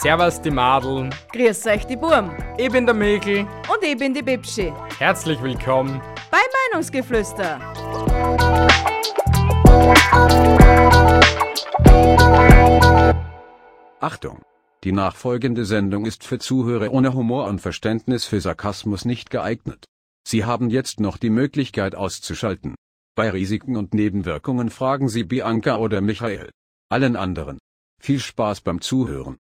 Servus die Madeln. Grüß euch die Burm. Ich bin der Mikl. Und ich bin die Bibschi. Herzlich willkommen bei Meinungsgeflüster. Achtung! Die nachfolgende Sendung ist für Zuhörer ohne Humor und Verständnis für Sarkasmus nicht geeignet. Sie haben jetzt noch die Möglichkeit auszuschalten. Bei Risiken und Nebenwirkungen fragen Sie Bianca oder Michael. Allen anderen. Viel Spaß beim Zuhören.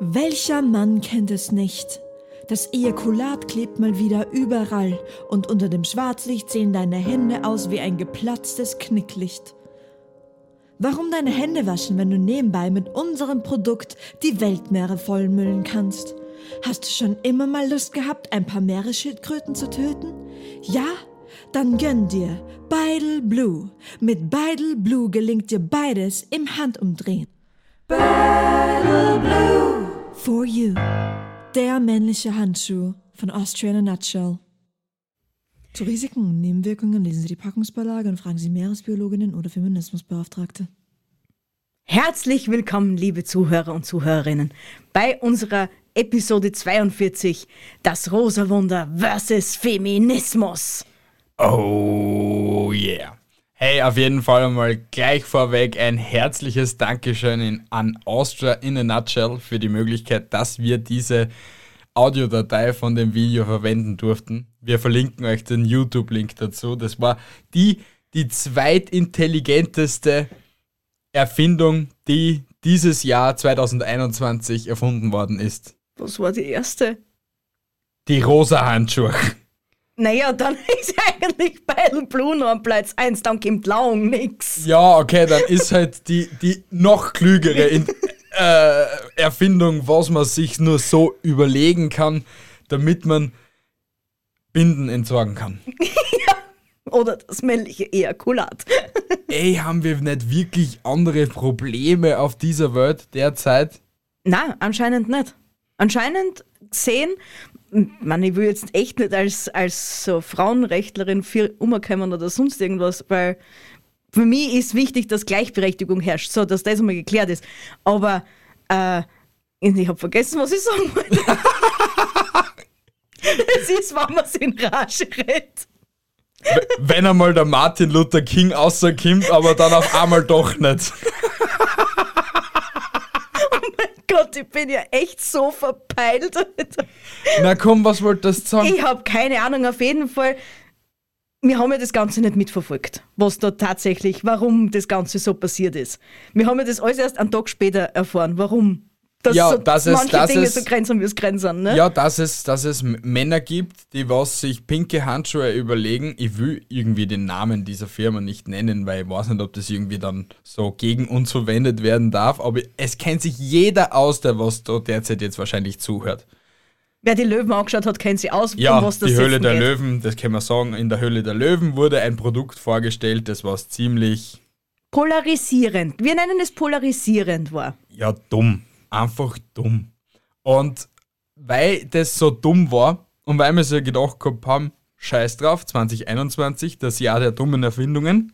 Welcher Mann kennt es nicht? Das Ejakulat klebt mal wieder überall und unter dem Schwarzlicht sehen deine Hände aus wie ein geplatztes Knicklicht. Warum deine Hände waschen, wenn du nebenbei mit unserem Produkt die Weltmeere vollmüllen kannst? Hast du schon immer mal Lust gehabt, ein paar Meeresschildkröten zu töten? Ja? Dann gönn dir Beidel Blue. Mit Beidel Blue gelingt dir beides im Handumdrehen. Beidel Blue. For you. Der männliche Handschuh von Austria in a Nutshell. Zu Risiken und Nebenwirkungen lesen Sie die Packungsbeilage und fragen Sie Meeresbiologinnen oder Feminismusbeauftragte. Herzlich willkommen, liebe Zuhörer und Zuhörerinnen, bei unserer Episode 42, das Rosa Wunder versus Feminismus. Oh yeah. Hey, auf jeden Fall einmal gleich vorweg ein herzliches Dankeschön an Austria in a Nutshell für die Möglichkeit, dass wir diese Audiodatei von dem Video verwenden durften. Wir verlinken euch den YouTube-Link dazu. Das war die, die zweitintelligenteste Erfindung, die dieses Jahr 2021 erfunden worden ist. Was war die erste? Die rosa Handschuhe. Naja, dann ist eigentlich Blue noch am Platz 1, dann kommt Laung nix. Ja, okay, dann ist halt die, die noch klügere in, äh, Erfindung, was man sich nur so überlegen kann, damit man Binden entsorgen kann. ja, oder das männliche Ejakulat. Ey, haben wir nicht wirklich andere Probleme auf dieser Welt derzeit? Na, anscheinend nicht. Anscheinend sehen, man, ich will jetzt echt nicht als, als so Frauenrechtlerin viel umkommen oder sonst irgendwas, weil für mich ist wichtig, dass Gleichberechtigung herrscht, so dass das einmal geklärt ist. Aber äh, ich habe vergessen, was ich sagen wollte. Es ist, wenn man es in Rage redet. Wenn einmal der Martin Luther King außerkommt, aber dann auf einmal doch nicht. Gott, ich bin ja echt so verpeilt. Na komm, was wolltest du sagen? Ich habe keine Ahnung, auf jeden Fall wir haben ja das Ganze nicht mitverfolgt, was da tatsächlich, warum das Ganze so passiert ist. Wir haben ja das alles erst einen Tag später erfahren, warum dass ja, so dass manche es, dass Dinge es, so grenzen, wie es grenzen. Ne? Ja, dass es, dass es Männer gibt, die was sich pinke Handschuhe überlegen. Ich will irgendwie den Namen dieser Firma nicht nennen, weil ich weiß nicht, ob das irgendwie dann so gegen uns verwendet werden darf. Aber es kennt sich jeder aus, der was da derzeit jetzt wahrscheinlich zuhört. Wer die Löwen angeschaut hat, kennt sie aus, ja, um was das die Höhle der geht. Löwen, das kann man sagen. In der Höhle der Löwen wurde ein Produkt vorgestellt, das was ziemlich polarisierend. Wir nennen es polarisierend war. Ja, dumm. Einfach dumm. Und weil das so dumm war und weil wir sich gedacht gehabt haben, scheiß drauf, 2021, das Jahr der dummen Erfindungen,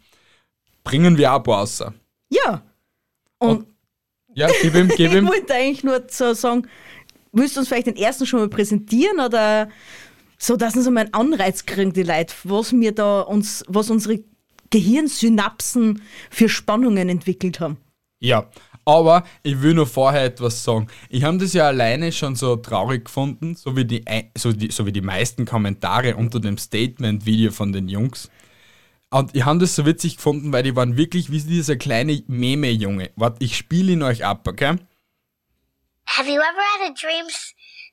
bringen wir auch raus. Ja. Und, und ja, gib ihm, gib ihm. ich wollte eigentlich nur so sagen, Willst du uns vielleicht den ersten schon mal präsentieren oder so, dass uns einmal einen Anreiz kriegen, die Leute, was wir da uns, was unsere Gehirnsynapsen für Spannungen entwickelt haben? Ja, aber ich will nur vorher etwas sagen. Ich habe das ja alleine schon so traurig gefunden, so wie die, so die, so wie die meisten Kommentare unter dem Statement-Video von den Jungs. Und ich habe das so witzig gefunden, weil die waren wirklich wie dieser kleine Meme-Junge. Warte, ich spiele ihn euch ab, okay? Have you ever had a dream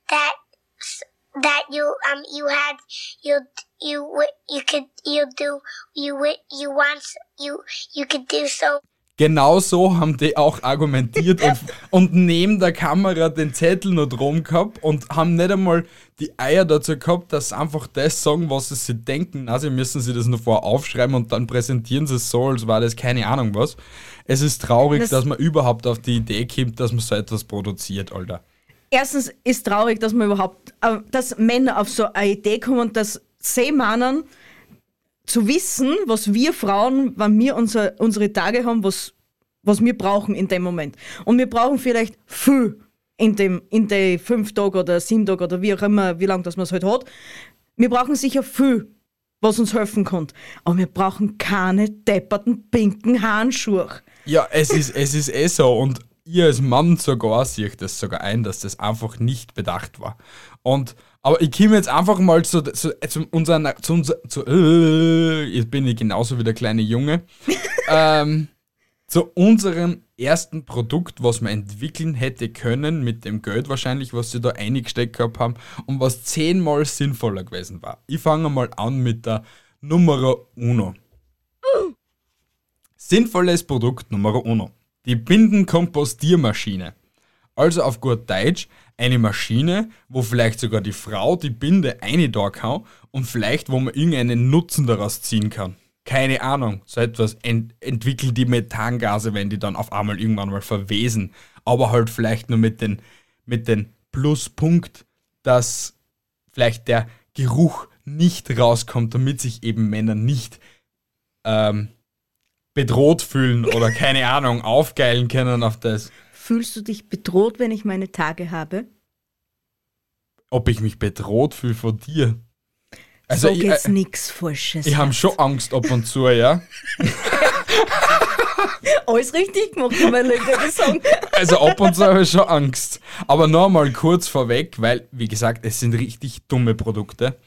that that you um you had you you you could you do you you once you you could do so Genau so haben die auch argumentiert und, und neben der Kamera den Zettel noch drum gehabt und haben nicht einmal die Eier dazu gehabt, dass sie einfach das sagen, was sie sich denken. Also müssen sie das nur vorher aufschreiben und dann präsentieren sie es so, als war das keine Ahnung was. Es ist traurig, das dass man überhaupt auf die Idee kommt, dass man so etwas produziert, Alter. Erstens ist traurig, dass man überhaupt, äh, dass Männer auf so eine Idee kommen, dass sie meinen, zu wissen, was wir Frauen, wenn wir unser, unsere Tage haben, was, was wir brauchen in dem Moment. Und wir brauchen vielleicht viel in dem, in den fünf Tagen oder sieben Tagen oder wie auch immer, wie lange das man es halt hat. Wir brauchen sicher viel, was uns helfen kann. Aber wir brauchen keine depperten pinken Handschuhe. Ja, es ist, es ist eh so und ihr als Mann sogar sehe das sogar ein, dass das einfach nicht bedacht war. Und aber ich komme jetzt einfach mal zu, zu, zu unseren, zu unser, zu, äh, jetzt bin ich genauso wie der kleine Junge, ähm, zu unserem ersten Produkt, was man entwickeln hätte können, mit dem Geld wahrscheinlich, was sie da eingesteckt gehabt haben und was zehnmal sinnvoller gewesen war. Ich fange mal an mit der Nummer Uno. Sinnvolles Produkt Nummer Uno. Die Bindenkompostiermaschine. Also auf gut Deutsch eine Maschine, wo vielleicht sogar die Frau die Binde eine da kann und vielleicht wo man irgendeinen Nutzen daraus ziehen kann. Keine Ahnung, so etwas ent entwickelt die Methangase, wenn die dann auf einmal irgendwann mal verwesen. Aber halt vielleicht nur mit den, mit den Pluspunkt, dass vielleicht der Geruch nicht rauskommt, damit sich eben Männer nicht ähm, bedroht fühlen oder keine Ahnung, aufgeilen können auf das. Fühlst du dich bedroht, wenn ich meine Tage habe? Ob ich mich bedroht fühle von dir? Also so ich, geht's äh, nix Falsches. Ich habe schon Angst ab und zu, ja. Alles richtig gemacht, meine Leute sagen. Also ab und zu habe ich schon Angst. Aber nochmal kurz vorweg, weil, wie gesagt, es sind richtig dumme Produkte.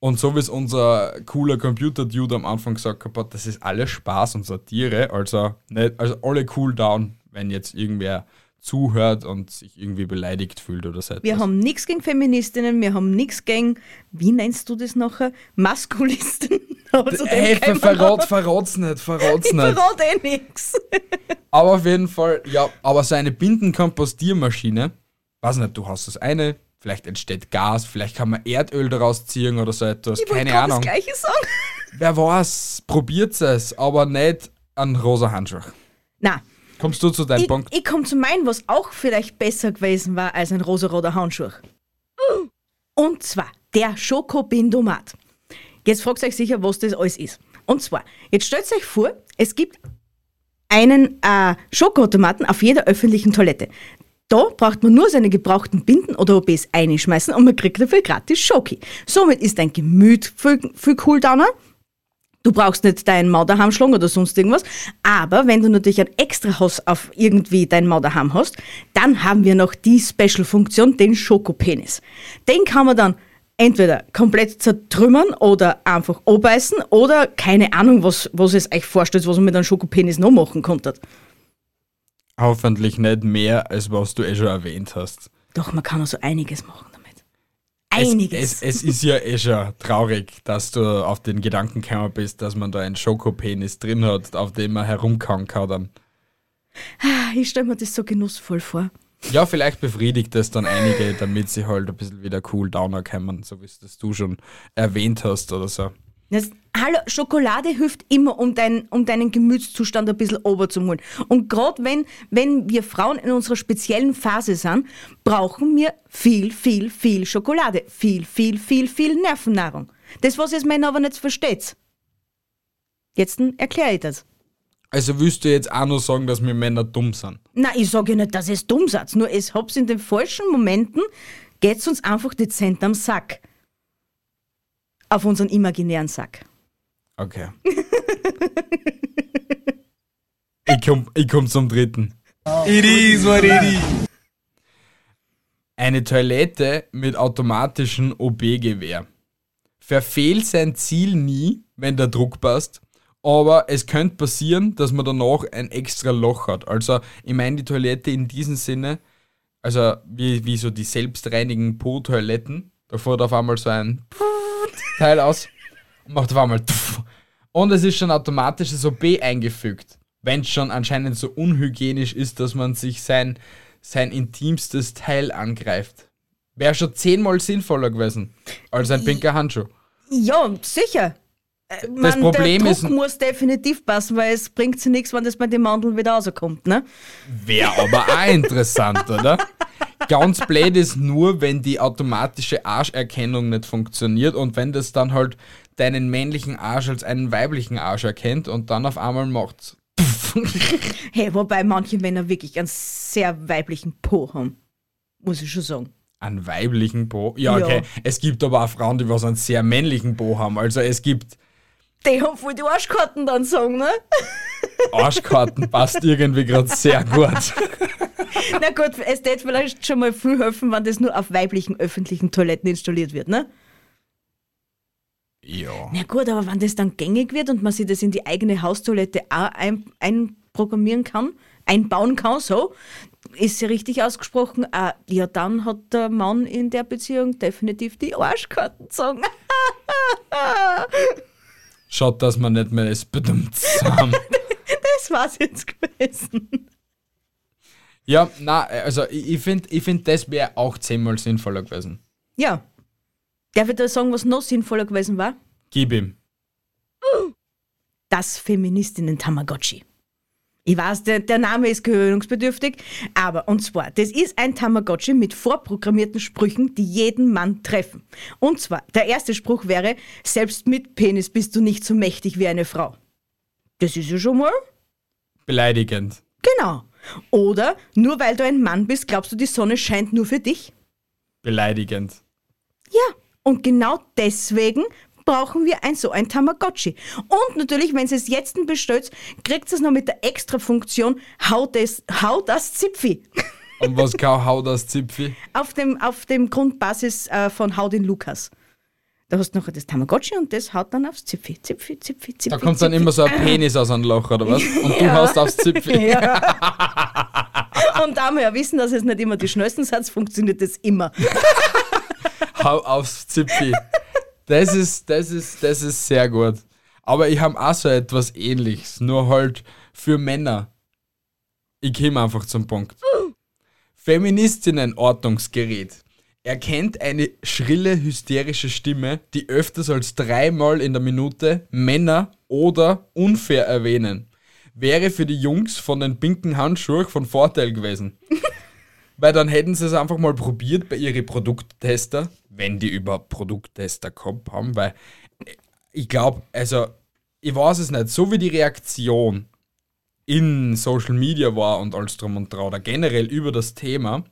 Und so wie es unser cooler Computer-Dude am Anfang gesagt hat, das ist alles Spaß und Satire. Also, nicht, also alle cool down, wenn jetzt irgendwer zuhört und sich irgendwie beleidigt fühlt oder so. Wir haben nichts gegen Feministinnen, wir haben nichts gegen, wie nennst du das nachher? Maskulisten. Also hey, ver verrat, verrat's nicht, verrat's nicht. Ich verrat eh nichts. aber auf jeden Fall, ja, aber so eine Bindenkompostiermaschine, weiß nicht, du hast das eine, vielleicht entsteht Gas, vielleicht kann man Erdöl daraus ziehen oder so etwas, ich keine Ahnung. das gleiche sagen. Wer weiß, probiert es, aber nicht an rosa Handschuh. Na, Kommst du zu deinem ich, Punkt? Ich komme zu meinem, was auch vielleicht besser gewesen war als ein rosa-roter Handschuh. Und zwar der Schokobindomat. Jetzt fragt ihr euch sicher, was das alles ist. Und zwar, jetzt stellt euch vor, es gibt einen äh, Schokoautomaten auf jeder öffentlichen Toilette. Da braucht man nur seine gebrauchten Binden oder OBs einschmeißen und man kriegt dafür gratis Schoki. Somit ist dein Gemüt viel, viel Cooldowner Du brauchst nicht deinen Mau daheim schlagen oder sonst irgendwas. Aber wenn du natürlich ein extra Haus auf irgendwie dein Mau daheim hast, dann haben wir noch die Special-Funktion, den Schokopenis. Den kann man dann entweder komplett zertrümmern oder einfach abbeißen oder keine Ahnung, was, was es euch vorstellt, was man mit einem Schokopenis noch machen konnte. Hoffentlich nicht mehr, als was du eh schon erwähnt hast. Doch, man kann also einiges machen einiges. Es, es, es, ist ja eh schon traurig, dass du auf den Gedanken gekommen bist, dass man da einen Schokopenis drin hat, auf dem man herumkauen kann dann. Ah, ich stelle mir das so genussvoll vor. Ja, vielleicht befriedigt das dann einige, damit sie halt ein bisschen wieder cool downer kommen, so wie es das du schon erwähnt hast oder so. Das, hallo, Schokolade hilft immer, um, dein, um deinen Gemütszustand ein bisschen ober zu holen. Und gerade wenn, wenn wir Frauen in unserer speziellen Phase sind, brauchen wir viel, viel, viel Schokolade. Viel, viel, viel, viel Nervennahrung. Das, was jetzt Männer aber nicht versteht. Jetzt erkläre ich das. Also willst du jetzt auch nur sagen, dass wir Männer dumm sind? Nein, ich sage ja nicht, dass es dumm seid. Nur es hab's in den falschen Momenten, geht's uns einfach dezent am Sack auf unseren imaginären Sack. Okay. ich komme ich komm zum dritten. It is what it is. Eine Toilette mit automatischem OB-Gewehr. Verfehlt sein Ziel nie, wenn der Druck passt, aber es könnte passieren, dass man danach ein extra Loch hat. Also, ich meine die Toilette in diesem Sinne, also wie, wie so die selbstreinigen Po-Toiletten, da fährt auf einmal so ein Teil aus und macht auf einmal. Und es ist schon automatisch das OB eingefügt. Wenn es schon anscheinend so unhygienisch ist, dass man sich sein, sein intimstes Teil angreift. Wäre schon zehnmal sinnvoller gewesen als ein pinker Handschuh. Ja, sicher. Äh, das man, Problem der Druck ist, muss definitiv passen, weil es bringt sich nichts, wenn das bei den Mandeln wieder rauskommt, ne? Wäre aber auch interessant, oder? Ganz blöd ist nur, wenn die automatische Arscherkennung nicht funktioniert und wenn das dann halt deinen männlichen Arsch als einen weiblichen Arsch erkennt und dann auf einmal macht's. Hey, wobei manche Männer wirklich einen sehr weiblichen Po haben. Muss ich schon sagen. Einen weiblichen Po? Ja, Ja. okay. Es gibt aber auch Frauen, die was einen sehr männlichen Po haben. Also es gibt Die haben voll die Arschkarten dann sagen, ne? Arschkarten, passt irgendwie gerade sehr gut. Na gut, es wird vielleicht schon mal viel helfen, wenn das nur auf weiblichen öffentlichen Toiletten installiert wird, ne? Ja. Na gut, aber wenn das dann gängig wird und man sich das in die eigene Haustoilette auch ein, einprogrammieren kann, einbauen kann, so, ist ja richtig ausgesprochen, äh, ja, dann hat der Mann in der Beziehung definitiv die Arschkarten gezogen. Schaut, dass man nicht mehr das bedummt haben. das war's jetzt gewesen. Ja, na, also ich, ich finde, ich find, das wäre auch zehnmal sinnvoller gewesen. Ja. Darf ich da sagen, was noch sinnvoller gewesen war? Gib ihm. Das Feministinnen-Tamagotchi. Ich weiß, der, der Name ist gewöhnungsbedürftig, aber und zwar, das ist ein Tamagotchi mit vorprogrammierten Sprüchen, die jeden Mann treffen. Und zwar, der erste Spruch wäre, selbst mit Penis bist du nicht so mächtig wie eine Frau. Das ist ja schon mal Beleidigend. genau. Oder, nur weil du ein Mann bist, glaubst du, die Sonne scheint nur für dich? Beleidigend. Ja, und genau deswegen brauchen wir ein so ein Tamagotchi. Und natürlich, wenn ihr es jetzt bestellt, kriegt es noch mit der Extra-Funktion Hau das, hau das Zipfi. Und was kann Hau das Zipfi? auf, dem, auf dem Grundbasis äh, von Hau den Lukas. Da hast du noch das Tamagotchi und das haut dann aufs Zipfi. Zipfi, Zipfi, Zipfi. Da kommt dann Zipfi. immer so ein Penis aus einem Loch, oder was? Und du haust aufs Zipfi. Und da wir ja wissen, dass es nicht immer die schnellsten Satz funktioniert, das immer. Hau aufs Zipfi. Das ist, das ist, das ist sehr gut. Aber ich habe auch so etwas ähnliches, nur halt für Männer. Ich komme einfach zum Punkt. Feministinnen-Ortungsgerät erkennt eine schrille, hysterische Stimme, die öfters als dreimal in der Minute Männer oder unfair erwähnen. Wäre für die Jungs von den pinken Handschuhen von Vorteil gewesen. Weil dann hätten sie es einfach mal probiert bei ihren Produkttester, wenn die überhaupt Produkttester gehabt haben, weil ich glaube, also ich weiß es nicht, so wie die Reaktion in Social Media war und alles drum und dran, oder generell über das Thema,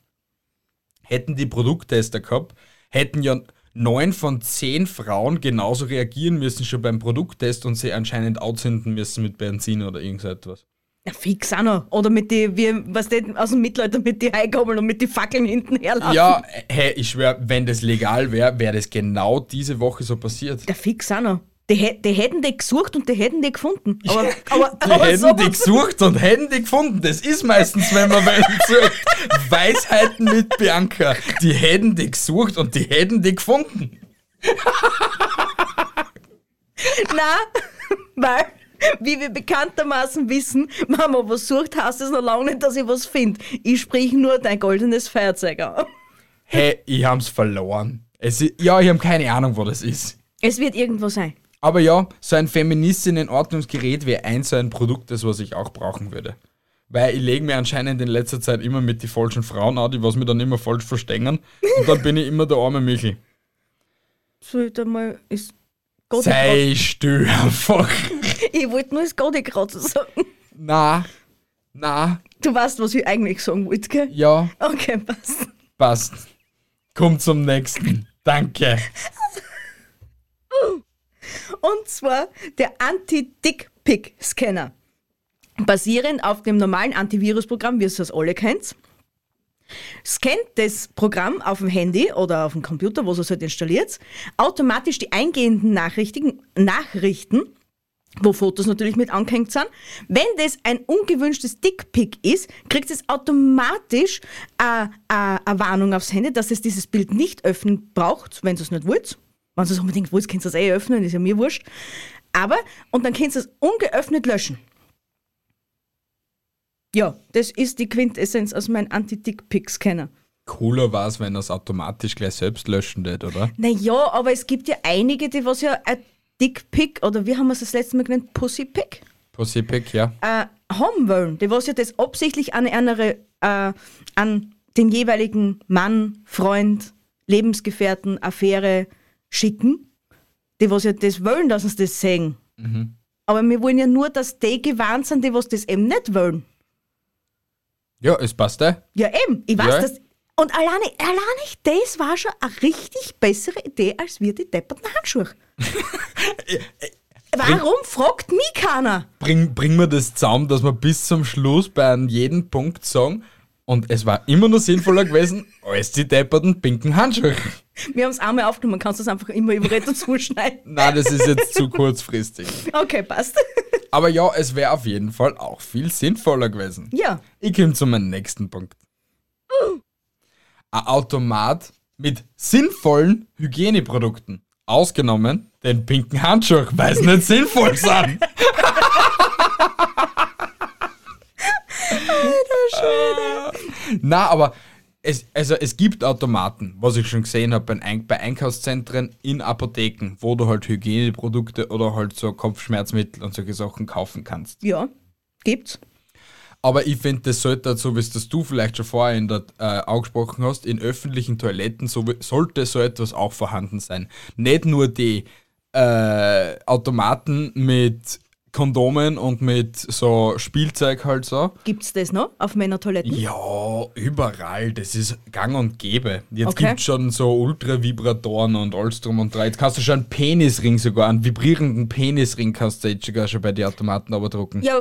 hätten die Produkttester gehabt, hätten ja neun von zehn Frauen genauso reagieren müssen schon beim Produkttest und sie anscheinend outzünden müssen mit Benzin oder irgend so etwas. Na, fix auch noch. Oder mit die, wie, was denn, aus dem Mittelalter mit die Heigabeln und mit die Fackeln hinten herlaufen. Ja, hey, ich schwör, wenn das legal wäre, wäre das genau diese Woche so passiert. Der fix auch noch. Die, die hätten die gesucht und die hätten die gefunden. Aber, aber, Die aber hätten so, die gesucht und hätten die gefunden. Das ist meistens, wenn man welchen sucht. Weisheiten mit Bianca. Die hätten die gesucht und die hätten die gefunden. Nein, weil, wie wir bekanntermaßen wissen, wenn man was sucht, heißt es noch lange nicht, dass ich was finde. Ich sprich nur dein goldenes Feuerzeug an. Hey, ich hab's verloren. Es ja, ich habe keine Ahnung, wo das ist. Es wird irgendwo sein. Aber ja, so ein Feministinnen-Ordnungsgerät wäre ein so ein Produkt, das was ich auch brauchen würde. Weil ich lege mir anscheinend in letzter Zeit immer mit die falschen Frauen an, die was mir dann immer falsch verstehen. Und dann bin ich immer der arme Michel. Soll ich da mal ist Godigrad? Sei still einfach. Ich wollte nur das Godigrad sagen. Na, na, Du weißt, was ich eigentlich sagen wollte, gell? ja, Okay, passt. passt. Komm zum nächsten. Danke. Und zwar der Anti-Dick-Pick-Scanner. Basierend auf dem normalen Antivirusprogramm, wie ihr es alle kennt. Scannt das Programm auf dem Handy oder auf dem Computer, wo ihr es halt installiert, automatisch die eingehenden Nachrichten, Nachrichten wo Fotos natürlich mit angehängt sind. Wenn das ein ungewünschtes Dickpick ist, kriegt es automatisch äh, äh, eine Warnung aufs Handy, dass es dieses Bild nicht öffnen braucht, wenn ihr es nicht wollt. Wenn ihr es unbedingt wollt, könnt ihr es eh öffnen, ist ja mir wurscht. Aber, und dann könnt ihr es ungeöffnet löschen. Ja, das ist die Quintessenz aus meinem Anti-Dick-Pick-Scanner. Cooler war es, wenn er es automatisch gleich selbst löschen wird, oder? Naja, aber es gibt ja einige, die was ja ein Dickpick oder wie haben wir es das letzte Mal genannt? Pussypick? Pacific, ja. äh, haben wollen, die was ja das absichtlich an, eine, äh, an den jeweiligen Mann, Freund, Lebensgefährten, Affäre schicken, die was ja das wollen, dass uns das sehen. Aber wir wollen ja nur, dass die gewarnt sind, die was das eben nicht wollen. Ja, es passt eh. Ja, eben. Ich weiß Ja. das. Und alleine, alleine das war schon eine richtig bessere Idee, als wir die depperten Handschuhe. Warum fragt mich keiner? Bring, bring mir das zusammen, dass wir bis zum Schluss bei jeden Punkt sagen, und es war immer nur sinnvoller gewesen, als die depperten pinken Handschuhe. Wir haben es einmal aufgenommen, kannst du das einfach immer über Reto zuschneiden. Nein, das ist jetzt zu kurzfristig. Okay, passt. Aber ja, es wäre auf jeden Fall auch viel sinnvoller gewesen. Ja. Ich komme zu meinem nächsten Punkt. Ein Automat mit sinnvollen Hygieneprodukten. Ausgenommen den pinken Handschuh, weil sie nicht sinnvoll sind. Na, aber es, also es gibt Automaten, was ich schon gesehen habe, bei, Ein bei Einkaufszentren in Apotheken, wo du halt Hygieneprodukte oder halt so Kopfschmerzmittel und solche Sachen kaufen kannst. Ja, gibt's. Aber ich finde, das sollte, so wie es das du vielleicht schon vorher in der, äh, angesprochen hast, in öffentlichen Toiletten so, sollte so etwas auch vorhanden sein. Nicht nur die äh, Automaten mit Kondomen und mit so Spielzeug halt so. Gibt's das noch auf Männertoiletten? Ja, überall. Das ist gang und gäbe. Jetzt Okay. gibt's schon so Ultravibratoren und alles drum und dran. Jetzt kannst du schon einen Penisring sogar, einen vibrierenden Penisring kannst du jetzt sogar schon bei den Automaten aber drucken. Ja,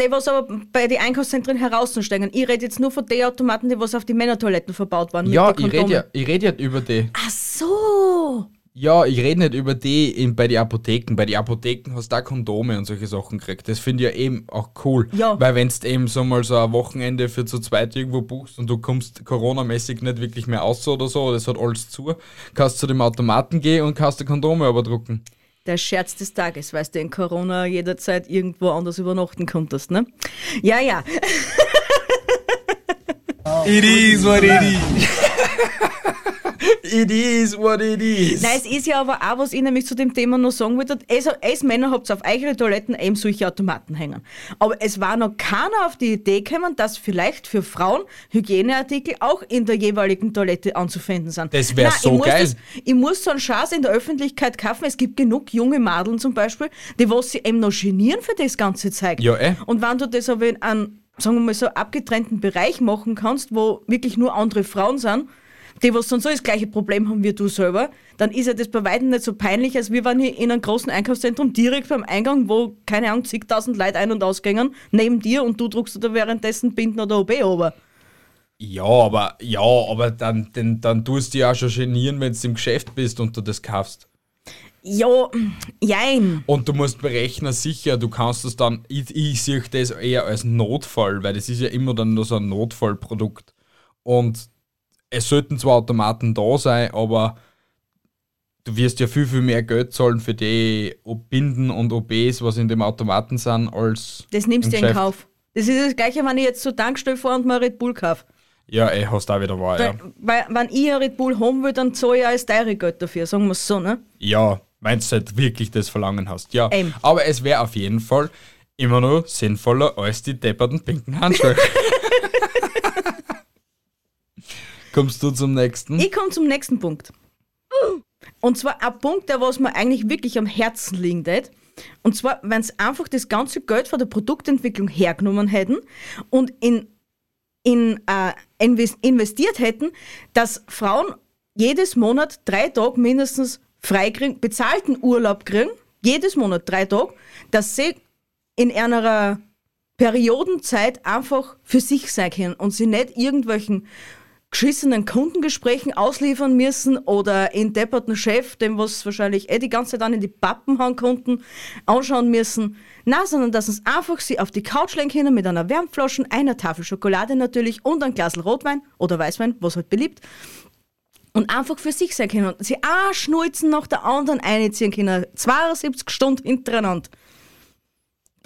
die, was aber bei den Einkaufszentren heraussteigen. Ich rede jetzt nur von den Automaten, die was auf die Männertoiletten verbaut waren. Ja, ich rede ja, ich ja über die. Ach so. Ja, ich rede nicht über die in, bei den Apotheken. Bei den Apotheken hast du auch Kondome und solche Sachen gekriegt. Das finde ich ja eben auch cool. Ja. Weil wenn du eben so mal so ein Wochenende für zu zweit irgendwo buchst und du kommst Corona-mäßig nicht wirklich mehr aus oder so, das hat alles zu, kannst du zu dem Automaten gehen und kannst die Kondome aber drucken. Der Scherz des Tages, weißt du, in Corona jederzeit irgendwo anders übernachten konntest, ne? Ja, ja. It is what it is. it is what it is. Nein, es ist ja aber auch, was ich nämlich zu dem Thema noch sagen wollte, also, als Männer habt ihr auf eure Toiletten eben solche Automaten hängen. Aber es war noch keiner auf die Idee gekommen, dass vielleicht für Frauen Hygieneartikel auch in der jeweiligen Toilette anzufinden sind. Das wär Nein, so ich geil. Das, ich muss so einen Schatz in der Öffentlichkeit kaufen. Es gibt genug junge Madeln zum Beispiel, die was sie eben noch genieren für das ganze Zeug. Ja, eh. Und wenn du das aber in einem, sagen wir mal so, abgetrennten Bereich machen kannst, wo wirklich nur andere Frauen sind, die was dann so das gleiche Problem haben wie du selber, dann ist ja das bei weitem nicht so peinlich, als wir waren hier in einem großen Einkaufszentrum direkt beim Eingang, wo, keine Ahnung, zigtausend Leute ein- und ausgängen, neben dir und du druckst da währenddessen Binden oder OB ober. Ja, aber ja, aber dann, dann, dann tust du dich auch schon genieren, wenn du im Geschäft bist und du das kaufst. Ja, jein. Und du musst berechnen, sicher, du kannst es dann, ich, ich sehe das eher als Notfall, weil das ist ja immer dann nur so ein Notfallprodukt. Und es sollten zwar Automaten da sein, aber du wirst ja viel, viel mehr Geld zahlen für die Binden und OBs, was in dem Automaten sind, als. Das nimmst im du in. Kauf. Das ist das Gleiche, wenn ich jetzt zur Tankstelle fahre und mir Red Bull kaufe. Ja, ey, hast auch wieder wahr, ja. Weil, weil, wenn ich ein Red Bull haben will, dann zahle ich auch das teure Geld dafür, sagen wir es so, ne? Ja, meinst du halt wirklich das Verlangen hast. Ja, Eben. aber es wäre auf jeden Fall immer noch sinnvoller als die depperten pinken Handschuhe. Kommst du zum nächsten? Ich komme zum nächsten Punkt. Und zwar ein Punkt, der was mir eigentlich wirklich am Herzen liegen tät. Und zwar, wenn sie einfach das ganze Geld von der Produktentwicklung hergenommen hätten und in, in äh, invest investiert hätten, dass Frauen jedes Monat drei Tage mindestens frei kriegen, bezahlten Urlaub kriegen, jedes Monat drei Tage, dass sie in einer Periodenzeit einfach für sich sein können und sie nicht irgendwelchen geschissenen Kundengesprächen ausliefern müssen oder in depperten Chef, dem was wahrscheinlich eh die ganze Zeit an in die Pappen hauen konnten, anschauen müssen. Na, sondern dass uns einfach sie auf die Couch legen können mit einer Wärmflasche, einer Tafel Schokolade natürlich und ein Glas Rotwein oder Weißwein, was halt beliebt. Und einfach für sich sein können. Und sie ein Schnulzen nach der anderen einziehen können. 72 Stunden hintereinander.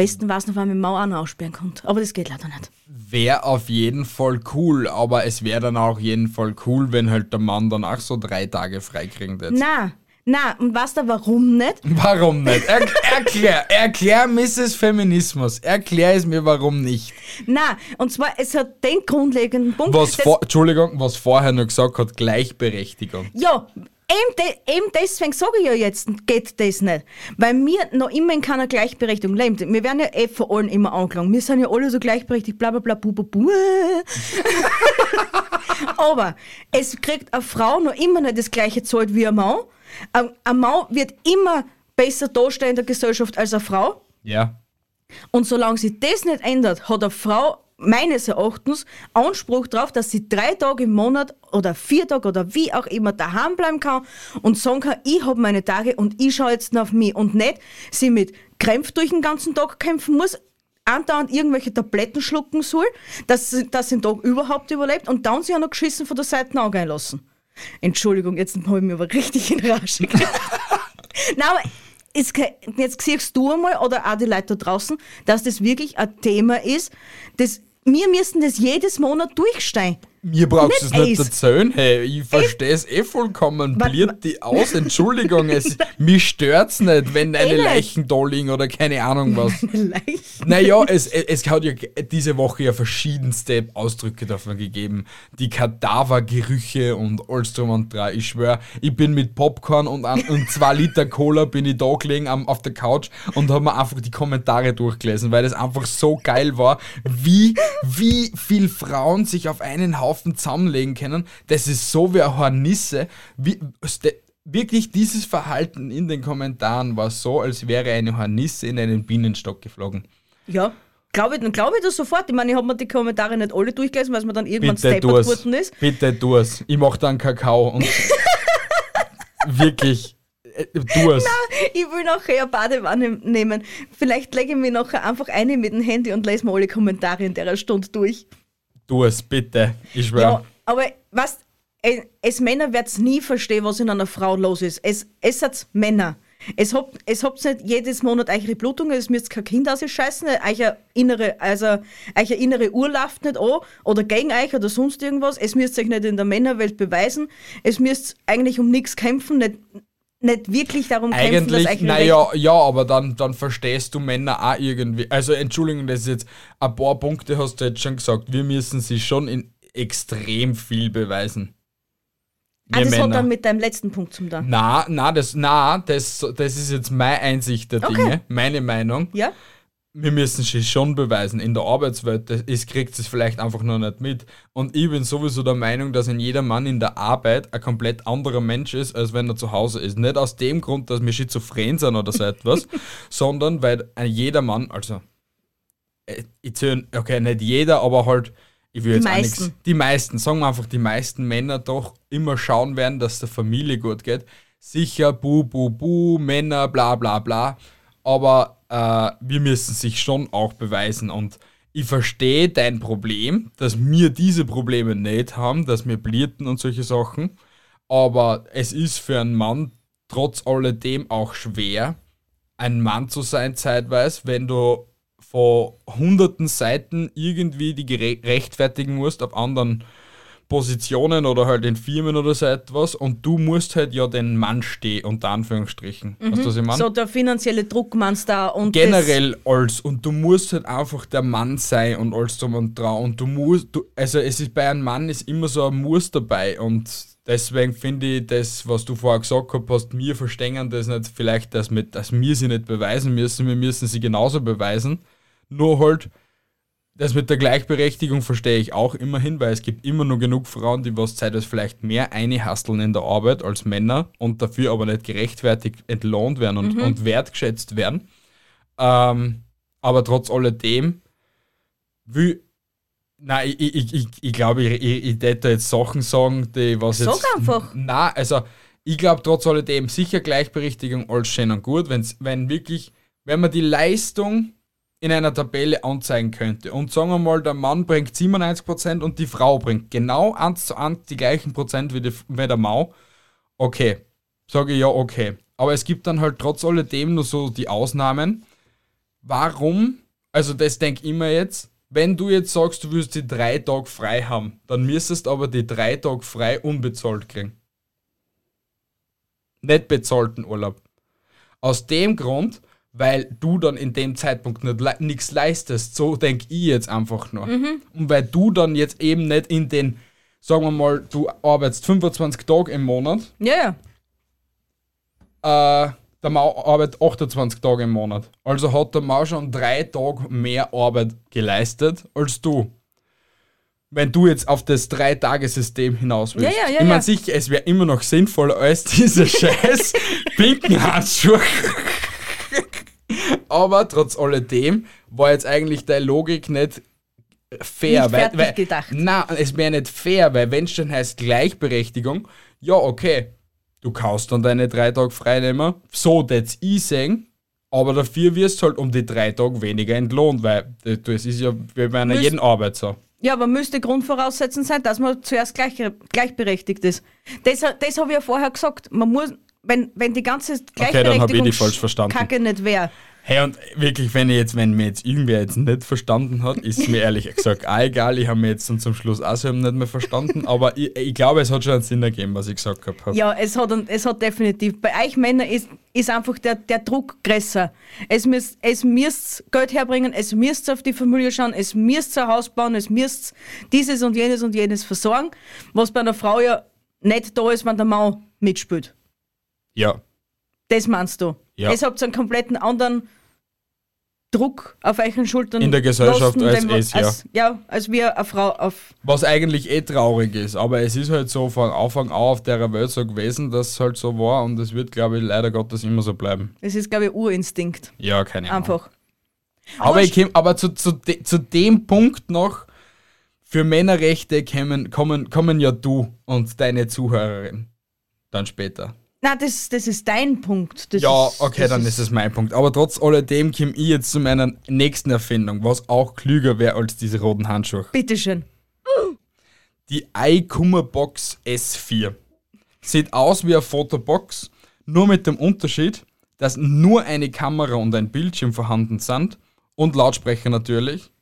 Besten war es noch, wenn man Mauer auch noch aussperren konnte. Aber das geht leider nicht. Wäre auf jeden Fall cool, aber es wäre dann auch jeden Fall cool, wenn halt der Mann dann auch so drei Tage freikriegen wird. Na, na, und weißt du warum nicht? Warum nicht? Er, erklär, erklär Mrs. Feminismus. Erklär es mir, warum nicht. Na, und zwar, es hat den grundlegenden Punkt. Was vor, Entschuldigung, was vorher noch gesagt hat, Gleichberechtigung. Ja, eben, eben deswegen sage ich ja jetzt, geht das nicht. Weil wir noch immer in keiner Gleichberechtigung leben. Wir werden ja eh von allen immer angelangt. Wir sind ja alle so gleichberechtigt, bla bla bla, bu, bu, bu. Aber es kriegt eine Frau noch immer nicht das gleiche Zahlt wie ein Mann. Ein, ein Mann wird immer besser dastehen in der Gesellschaft als eine Frau. Ja. Und solange sich das nicht ändert, hat eine Frau meines Erachtens Anspruch darauf, dass sie drei Tage im Monat oder vier Tage oder wie auch immer daheim bleiben kann und sagen kann, ich habe meine Tage und ich schaue jetzt auf mich und nicht sie mit Krämpf durch den ganzen Tag kämpfen muss, andauernd irgendwelche Tabletten schlucken soll, dass sie, dass sie den Tag überhaupt überlebt und dann sie auch noch geschissen von der Seite angehen lassen. Entschuldigung, jetzt habe ich mich aber richtig in Rage gekriegt. Nein, aber jetzt siehst du einmal oder auch die Leute da draußen, dass das wirklich ein Thema ist, das wir müssen das jedes Monat durchstehen. Mir brauchst du es Nicht erzählen, hey, ich verstehe es eh vollkommen. Bliert die aus, Entschuldigung, es, mich stört's nicht, wenn Eh nicht. Leichen da liegen oder keine Ahnung was. Leicht. Naja, es, es, es hat ja diese Woche ja verschiedenste Ausdrücke davon gegeben. Die Kadavergerüche und alles drum und dran. Ich schwör, ich bin mit Popcorn und, an, und zwei Liter Cola bin ich da gelegen am, auf der Couch und habe mir einfach die Kommentare durchgelesen, weil das einfach so geil war, wie, wie viel Frauen sich auf einen Haufen zusammenlegen können. Das ist so wie eine Hornisse. Wie, wirklich dieses Verhalten in den Kommentaren war so, als wäre eine Hornisse in einen Bienenstock geflogen. Ja. Glaube ich, dann glaube ich das sofort. Ich meine, ich habe mir die Kommentare nicht alle durchgelesen, weil es mir dann irgendwann steppert worden ist. Bitte tu's. Ich mach dann Kakao und wirklich äh, tu's. Ich will nachher eine Badewanne nehmen. Vielleicht lege ich mich nachher einfach eine mit dem Handy und lese mir alle Kommentare in der Stunde durch. Tu's, bitte. Ich schwör. Ja, aber was, es Männer wird's nie verstehen, was in einer Frau los ist. Es, es seid Männer. Es habt, es habt nicht jedes Monat eure Blutungen, es müsst kein Kind aus euch scheißen, euer innere, also, euer innere Uhr läuft nicht an oder gegen euch oder sonst irgendwas. Es müsst euch nicht in der Männerwelt beweisen. Es müsst eigentlich um nichts kämpfen, nicht, nicht wirklich darum kämpfen, dass Eigentlich, naja, ja, aber dann, dann verstehst du Männer auch irgendwie. Also, Entschuldigung, das ist jetzt ein paar Punkte hast du jetzt schon gesagt. Wir müssen sie schon in extrem viel beweisen. Ah, Wir das hat Männer. dann mit deinem letzten Punkt zum da. Na, na, das, na, das, das ist jetzt meine Einsicht der Okay. Dinge, meine Meinung. Ja? Wir müssen sie schon beweisen. In der Arbeitswelt ist, kriegt es vielleicht einfach noch nicht mit. Und ich bin sowieso der Meinung, dass ein jeder Mann in der Arbeit ein komplett anderer Mensch ist, als wenn er zu Hause ist. Nicht aus dem Grund, dass wir schizophren sind oder so etwas, sondern weil ein jeder Mann, also äh, ich zähle, okay, nicht jeder, aber halt, ich will Die jetzt meisten. nichts. Die meisten, sagen wir einfach, die meisten Männer doch immer schauen werden, dass der Familie gut geht. Sicher, bu, bu, bu, Männer, bla, bla, bla. Aber äh, wir müssen sich schon auch beweisen. Und ich verstehe dein Problem, dass wir diese Probleme nicht haben, dass wir blierten und solche Sachen. Aber es ist für einen Mann trotz alledem auch schwer, ein Mann zu sein zeitweise, wenn du von hunderten Seiten irgendwie die rechtfertigen musst auf anderen Positionen oder halt in Firmen oder so etwas und du musst halt ja den Mann stehen, unter Anführungsstrichen. Weißt du, was ich meine? So der finanzielle Druck meinst du da und Generell als und du musst halt einfach der Mann sein und alles drum und dran. Und du musst, du, also es ist bei einem Mann ist immer so ein Muss dabei. Und deswegen finde ich das, was du vorher gesagt gehabt hast, wir verstehen das nicht. Vielleicht, dass, mit, dass wir sie nicht beweisen müssen, wir müssen sie genauso beweisen, nur halt das mit der Gleichberechtigung verstehe ich auch immerhin, weil es gibt immer nur genug Frauen, die was zeitweise vielleicht mehr einhasteln in der Arbeit als Männer und dafür aber nicht gerechtfertigt entlohnt werden und, und wertgeschätzt werden. Ähm, aber trotz alledem, wie, nein, ich, ich, ich, ich, glaube, ich, ich, ich da jetzt Sachen sagen, die was Sag jetzt. einfach. Na, also ich glaube trotz alledem sicher Gleichberechtigung alles schön und gut, wenn's, wenn wirklich, wenn man die Leistung in einer Tabelle anzeigen könnte und sagen wir mal, der Mann bringt 97% und die Frau bringt genau eins zu eins die gleichen Prozent wie, die, wie der Mau, okay, sage ich ja, okay. Aber es gibt dann halt trotz alledem nur so die Ausnahmen. Warum? Also das denke ich mir jetzt, wenn du jetzt sagst, du willst die drei Tage frei haben, dann müsstest aber die drei Tage frei unbezahlt kriegen. Nicht bezahlten Urlaub. Aus dem Grund, weil du dann in dem Zeitpunkt nichts leistest. So denke ich jetzt einfach nur. Und weil du dann jetzt eben nicht in den, sagen wir mal, du arbeitest 25 Tage im Monat Ja, ja. äh, der Mau arbeitet 28 Tage im Monat. Also hat der Mau schon drei Tage mehr Arbeit geleistet als du. Wenn du jetzt auf das Drei-Tage-System hinaus willst. Ja, ja, ja, ich meine, sicher, es wäre immer noch sinnvoller als diese scheiß pinken Handschuhe. Aber trotz alledem war jetzt eigentlich deine Logik nicht fair. Nicht weil, weil, gedacht. Na, es wäre nicht fair, weil wenn es schon heißt Gleichberechtigung, ja, okay, du kannst dann deine drei Tage frei nehmen, so ich sehen, aber dafür wirst du halt um die drei Tage weniger entlohnt, weil das ist ja wie bei einer Müsst- jeden Arbeit so. Ja, aber müsste Grundvoraussetzung sein, dass man zuerst gleich, gleichberechtigt ist. Das, das habe ich ja vorher gesagt. Man muss, wenn, wenn die ganze dann hab ich Gleichberechtigung die falsch verstanden. Kacke nicht wäre. Hey, und wirklich, wenn ich jetzt, wenn mir jetzt irgendwer jetzt nicht verstanden hat, ist mir ehrlich gesagt auch egal. Ich habe mir jetzt dann zum Schluss auch selber nicht mehr verstanden, aber ich, ich glaube, es hat schon einen Sinn ergeben, was ich gesagt habe. Ja, es hat, es hat definitiv. Bei euch Männern ist, ist einfach der, der Druck größer. Es müsst, es müsst Geld herbringen, es müsst auf die Familie schauen, es müsst ein Haus bauen, es müsst dieses und jenes und jenes versorgen, was bei einer Frau ja nicht da ist, wenn der Mann mitspielt. Ja, Das meinst du? Ja. Es habt so einen kompletten anderen Druck auf euren Schultern. In der Gesellschaft lassen, als es, ja. als, ja. als wir eine Frau auf. Was eigentlich eh traurig ist, aber es ist halt so von Anfang an auf der Welt so gewesen, dass es halt so war und es wird, glaube ich, leider Gottes immer so bleiben. Es ist, glaube ich, Urinstinkt. Ja, keine Ahnung. Einfach. Aber, ich komm, aber zu, zu, de, zu dem Punkt noch, für Männerrechte kommen, kommen, kommen ja du und deine Zuhörerin dann später. Na, das, das ist dein Punkt. Das Ja, ist, okay, dann ist es mein Punkt. Aber trotz alledem komme ich jetzt zu meiner nächsten Erfindung, was auch klüger wäre als diese roten Handschuhe. Bitteschön. Die iKummerbox S4. Sieht aus wie eine Fotobox, nur mit dem Unterschied, dass nur eine Kamera und ein Bildschirm vorhanden sind und Lautsprecher natürlich.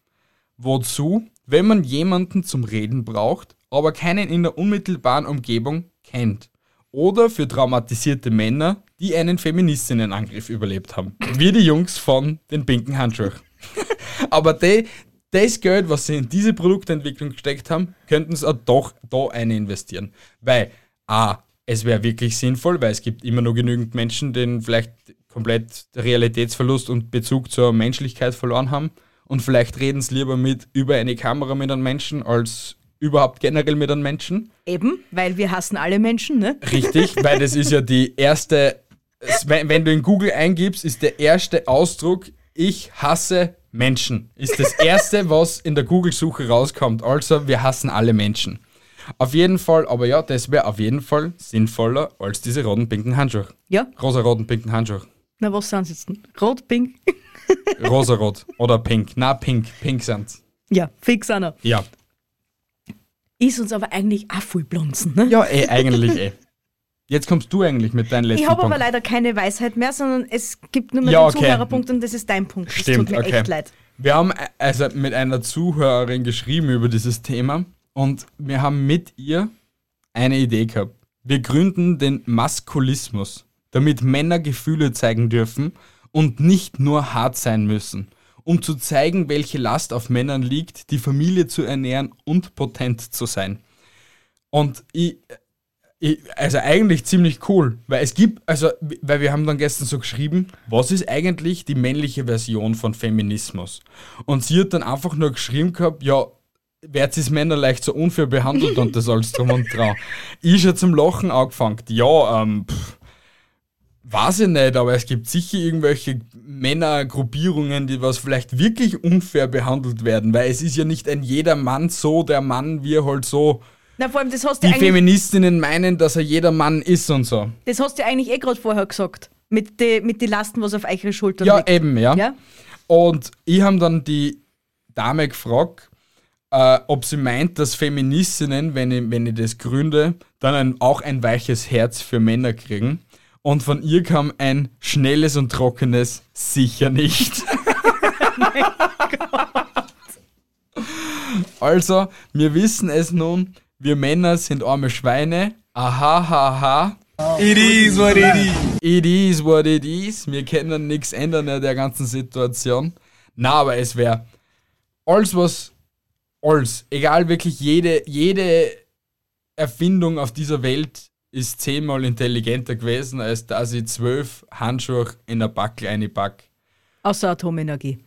Wozu, wenn man jemanden zum Reden braucht, aber keinen in der unmittelbaren Umgebung kennt. Oder für traumatisierte Männer, die einen Feministinnenangriff überlebt haben. Wie die Jungs von den pinken Handschuhen. Aber die, das Geld, was sie in diese Produktentwicklung gesteckt haben, könnten sie auch doch da eine investieren. Weil, A, es wäre wirklich sinnvoll, weil es gibt immer noch genügend Menschen, denen vielleicht komplett Realitätsverlust und Bezug zur Menschlichkeit verloren haben. Und vielleicht reden sie lieber mit über eine Kamera mit einem Menschen als überhaupt generell mit einem Menschen. Eben, weil wir hassen alle Menschen, ne? Richtig, weil das ist ja die erste, wenn, du in Google eingibst, ist der erste Ausdruck, ich hasse Menschen. Ist das erste, was in der Google-Suche rauskommt. Also, wir hassen alle Menschen. Auf jeden Fall, aber ja, das wäre auf jeden Fall sinnvoller als diese roten, pinken Handschuhe. Ja. Rosa-roten, pinken Handschuhe. Na, was sind sie jetzt? denn? Rot, pink? Rosarot oder pink. Na, pink. Pink sind's. Ja, fix einer. Ja. Ist uns aber eigentlich auch voll blunzen, ne? Ja, eh, eigentlich eh. Jetzt kommst du eigentlich mit deinem letzten Ich habe aber leider keine Weisheit mehr, sondern es gibt nur mehr Ja, den okay. Zuhörerpunkt und das ist dein Punkt. Das Stimmt, tut mir okay. echt leid. Wir haben äh, also mit einer Zuhörerin geschrieben über dieses Thema und wir haben mit ihr eine Idee gehabt. Wir gründen den Maskulismus, damit Männer Gefühle zeigen dürfen und nicht nur hart sein müssen, um zu zeigen, welche Last auf Männern liegt, die Familie zu ernähren und potent zu sein. Und ich, ich, also eigentlich ziemlich cool, weil es gibt, also, weil wir haben dann gestern so geschrieben, was ist eigentlich die männliche Version von Feminismus? Und sie hat dann einfach nur geschrieben gehabt, ja, wird es Männer leicht so unfair behandelt und das alles drum und dran. Ich schon zum Lachen angefangen, ja, ähm, pff, weiß ich nicht, aber es gibt sicher irgendwelche Männergruppierungen, die was vielleicht wirklich unfair behandelt werden, weil es ist ja nicht ein jeder Mann so, der Mann wir halt so Na, vor allem, das hast du die Feministinnen meinen, dass er jeder Mann ist und so. das hast du eigentlich eh gerade vorher gesagt. Mit den mit die Lasten, was auf eure Schultern Ja, liegt. eben, ja. Ja? Und ich habe dann die Dame gefragt, äh, ob sie meint, dass Feministinnen, wenn ich, wenn ich das gründe, dann ein, auch ein weiches Herz für Männer kriegen. Und von ihr kam ein schnelles und trockenes sicher nicht. also, wir wissen es nun, wir Männer sind arme Schweine. Aha, ha, ha. It is what it is. It is what it is. Wir können nichts ändern an der ganzen Situation. Na, aber es wäre alles, was alles, egal wirklich jede, jede Erfindung auf dieser Welt ist zehnmal intelligenter gewesen, als dass ich zwölf Handschuhe in der Backel einpack. Außer Atomenergie.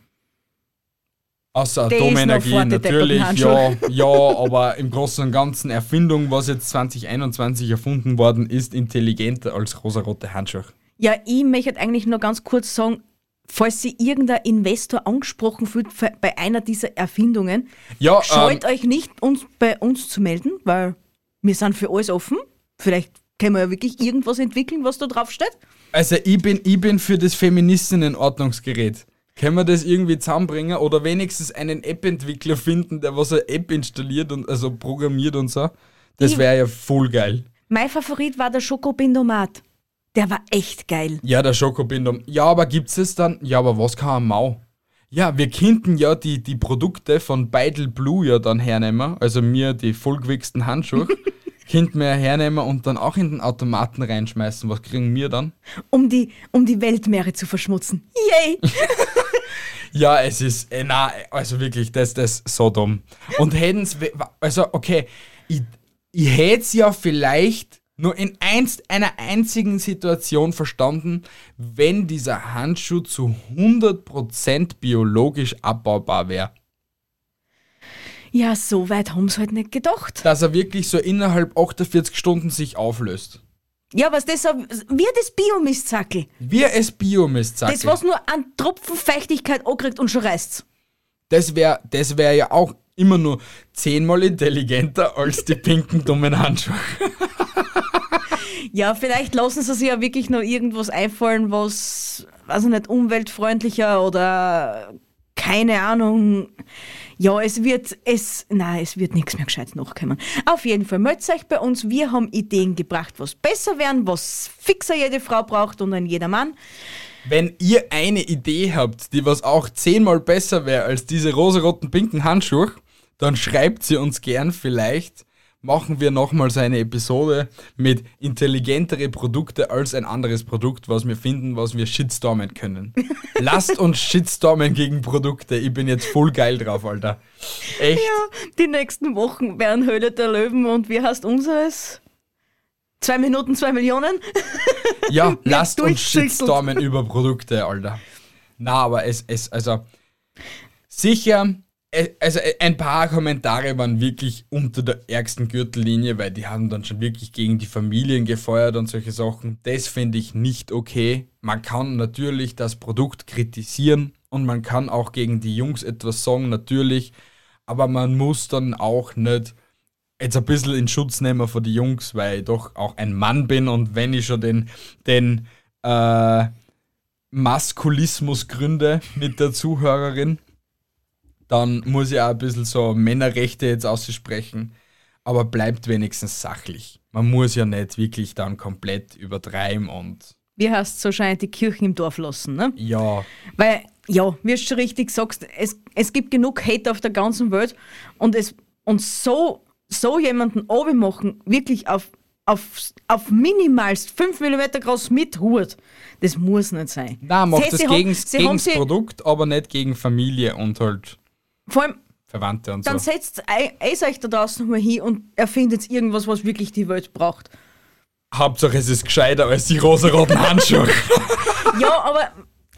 Außer Der Atomenergie natürlich, ja, ja, aber im Großen und Ganzen Erfindung, was jetzt 2021 erfunden worden ist, intelligenter als rosarote Handschuhe. Ja, ich möchte eigentlich nur ganz kurz sagen, falls sich irgendein Investor angesprochen fühlt bei einer dieser Erfindungen, Ja, ähm, scheut euch nicht, uns bei uns zu melden, weil wir sind für alles offen. Vielleicht können wir ja wirklich irgendwas entwickeln, was da drauf steht. Also ich bin, ich bin für das Feministinnenordnungsgerät. Können wir das irgendwie zusammenbringen oder wenigstens einen App-Entwickler finden, der was eine App installiert und also programmiert und so? Das wäre ja voll geil. Mein Favorit war der Schokobindomat. Der war echt geil. Ja, der Schokobindum. Ja, aber gibt's es dann? Ja, aber was kann ein Mau? Ja, wir könnten ja die, die Produkte von Beidel Blue ja dann hernehmen, also mir die vollgewichsten Handschuhe, wir ja hernehmen und dann auch in den Automaten reinschmeißen. Was kriegen wir dann? Um die, um die Weltmeere zu verschmutzen. Yay! Ja, es ist, äh, na, also wirklich, das, das ist so dumm. Und hätten's, we- also okay, ich, ich hätte es ja vielleicht nur in einst, einer einzigen Situation verstanden, wenn dieser Handschuh zu 100% biologisch abbaubar wäre. Ja, so weit haben sie halt nicht gedacht. Dass er wirklich so innerhalb 48 Stunden sich auflöst. Ja, was das so, wie das Biomistsackel. Wie es Biomistsackel. Das, was nur an Tropfen Feuchtigkeit ankriegt und schon reißt's. Das wäre das wär ja auch immer nur zehnmal intelligenter als die pinken dummen Handschuhe. Ja, vielleicht lassen sie sich ja wirklich noch irgendwas einfallen, was, weiß ich nicht, umweltfreundlicher oder keine Ahnung. Ja, es wird, es, nein, es wird nichts mehr gescheit nachkommen. Auf jeden Fall, meldet euch bei uns. Wir haben Ideen gebracht, was besser werden, was fixer jede Frau braucht und ein jeder Mann. Wenn ihr eine Idee habt, die was auch zehnmal besser wäre als diese rosaroten pinken Handschuhe, dann schreibt sie uns gern. Vielleicht machen wir nochmal so eine Episode mit intelligentere Produkte als ein anderes Produkt, was wir finden, was wir shitstormen können. Lasst uns shitstormen gegen Produkte. Ich bin jetzt voll geil drauf, Alter. Echt? Die nächsten Wochen wären Höhle der Löwen und wie heißt unseres? Zwei Minuten, zwei Millionen? Ja, lasst uns shitstormen über Produkte, Alter. Na, aber es, es, also, sicher, also äh, ein paar Kommentare waren wirklich unter der ärgsten Gürtellinie, weil die haben dann schon wirklich gegen die Familien gefeuert und solche Sachen. Das finde ich nicht okay. Man kann natürlich das Produkt kritisieren und man kann auch gegen die Jungs etwas sagen, natürlich, aber man muss dann auch nicht jetzt ein bisschen in Schutz nehmen von die Jungs, weil ich doch auch ein Mann bin und wenn ich schon den, den äh, Maskulismus gründe mit der Zuhörerin, dann muss ich auch ein bisschen so Männerrechte jetzt aussprechen, aber bleibt wenigstens sachlich. Man muss ja nicht wirklich dann komplett übertreiben und Wie heißt so scheint die Kirchen im Dorf lassen, ne? ja, Weil, ja, wie du schon richtig sagst, es, es gibt genug Hate auf der ganzen Welt und es und so, so jemanden machen, wirklich auf, auf, auf minimalst 5 mm groß mit Hut, das muss nicht sein. na macht das sie haben- gegen, das Produkt, aber nicht gegen Familie und halt Vor allem, Verwandte und dann so. setzt ei- eis euch da draußen mal hin und erfindet irgendwas, was wirklich die Welt braucht. Hauptsache es ist gescheiter als die rosaroten Handschuhe. Ja, aber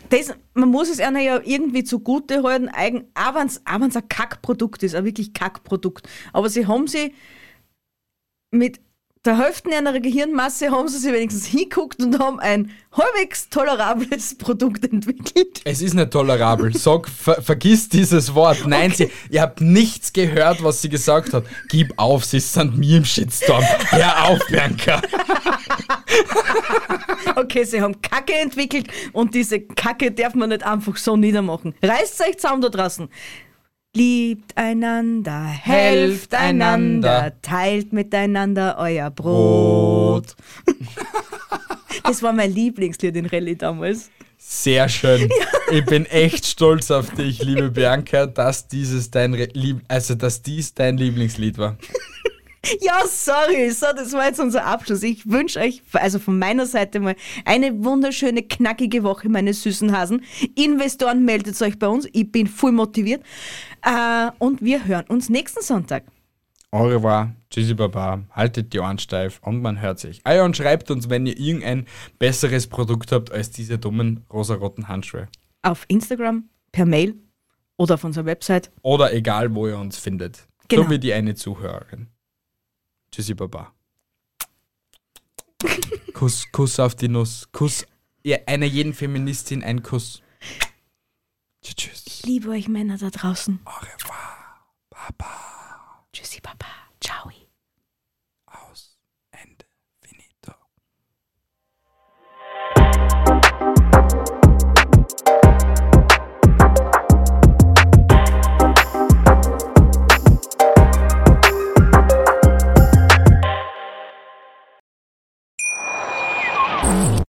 das, man muss es einer ja irgendwie zugute halten, eigen, auch wenn es ein Kackprodukt ist, ein wirklich Kackprodukt. Aber sie haben sie mit der Hälfte einer Gehirnmasse haben sie sich wenigstens hinguckt und haben ein halbwegs tolerables Produkt entwickelt. Es ist nicht tolerabel. Sag, ver vergiss dieses Wort. Nein, sie, ihr habt nichts gehört, was sie gesagt hat. Gib auf, sie sind mir im Shitstorm. Hör auf, Bianca. Okay, sie haben Kacke entwickelt und diese Kacke darf man nicht einfach so niedermachen. Reißt euch zusammen da draußen. Liebt einander, helft einander. teilt miteinander euer Brot. Das war mein Lieblingslied in Rallye damals. Sehr schön. Ich bin echt stolz auf dich, liebe Bianca, dass dieses dein Re Lieb also dass dies dein Lieblingslied war. Ja, sorry, so, das war jetzt unser Abschluss. Ich wünsche euch, also von meiner Seite mal, eine wunderschöne, knackige Woche, meine süßen Hasen. Investoren, meldet euch bei uns. Ich bin voll motiviert. Äh, und wir hören uns nächsten Sonntag. Au revoir, tschüssi baba, haltet die Ohren steif und man hört sich. Ah ja, und schreibt uns, wenn ihr irgendein besseres Produkt habt als diese dummen rosaroten Handschuhe. Auf Instagram, per Mail oder auf unserer Website. Oder egal, wo ihr uns findet. Genau. So wie die eine Zuhörerin. Tschüssi baba. Kuss, Kuss auf die Nuss. Kuss, ja, einer jeden Feministin ein Kuss. Tschüss. tschüss. Ich liebe euch Männer da draußen. Au revoir, Baba. Tschüssi, Papa. Ciao. Aus. Ende. Finito.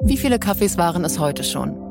Wie viele Kaffees waren es heute schon?